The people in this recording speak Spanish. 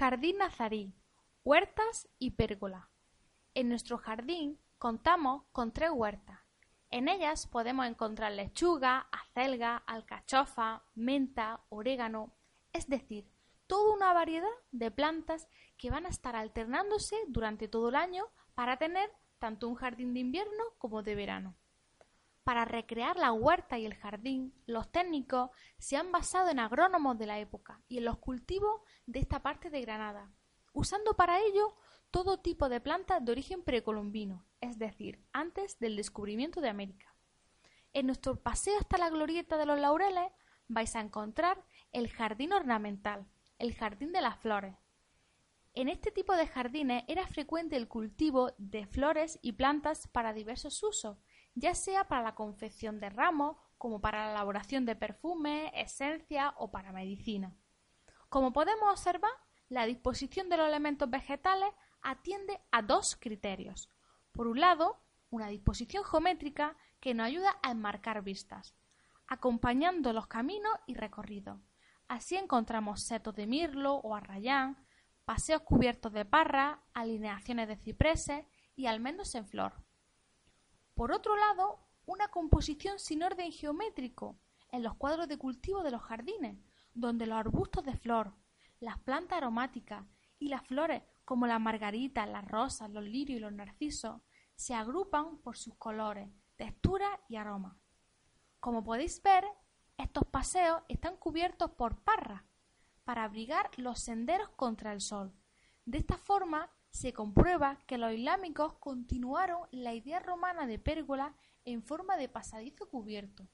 Jardín nazarí, huertas y pérgola. En nuestro jardín contamos con tres huertas. En ellas podemos encontrar lechuga, acelga, alcachofa, menta, orégano, es decir, toda una variedad de plantas que van a estar alternándose durante todo el año para tener tanto un jardín de invierno como de verano. Para recrear la huerta y el jardín, los técnicos se han basado en agrónomos de la época y en los cultivos de esta parte de Granada, usando para ello todo tipo de plantas de origen precolombino, es decir, antes del descubrimiento de América. En nuestro paseo hasta la glorieta de los laureles vais a encontrar el jardín ornamental, el jardín de las flores. En este tipo de jardines era frecuente el cultivo de flores y plantas para diversos usos, ya sea para la confección de ramos, como para la elaboración de perfumes, esencias o para medicina. Como podemos observar, la disposición de los elementos vegetales atiende a dos criterios. Por un lado, una disposición geométrica que nos ayuda a enmarcar vistas, acompañando los caminos y recorridos. Así encontramos setos de mirlo o arrayán, paseos cubiertos de parra, alineaciones de cipreses y almendros en flor. Por otro lado, una composición sin orden geométrico en los cuadros de cultivo de los jardines, donde los arbustos de flor, las plantas aromáticas y las flores como las margaritas, las rosas, los lirios y los narcisos se agrupan por sus colores, textura y aroma. Como podéis ver, estos paseos están cubiertos por parras para abrigar los senderos contra el sol. De esta forma se comprueba que los islámicos continuaron la idea romana de pérgola en forma de pasadizo cubierto,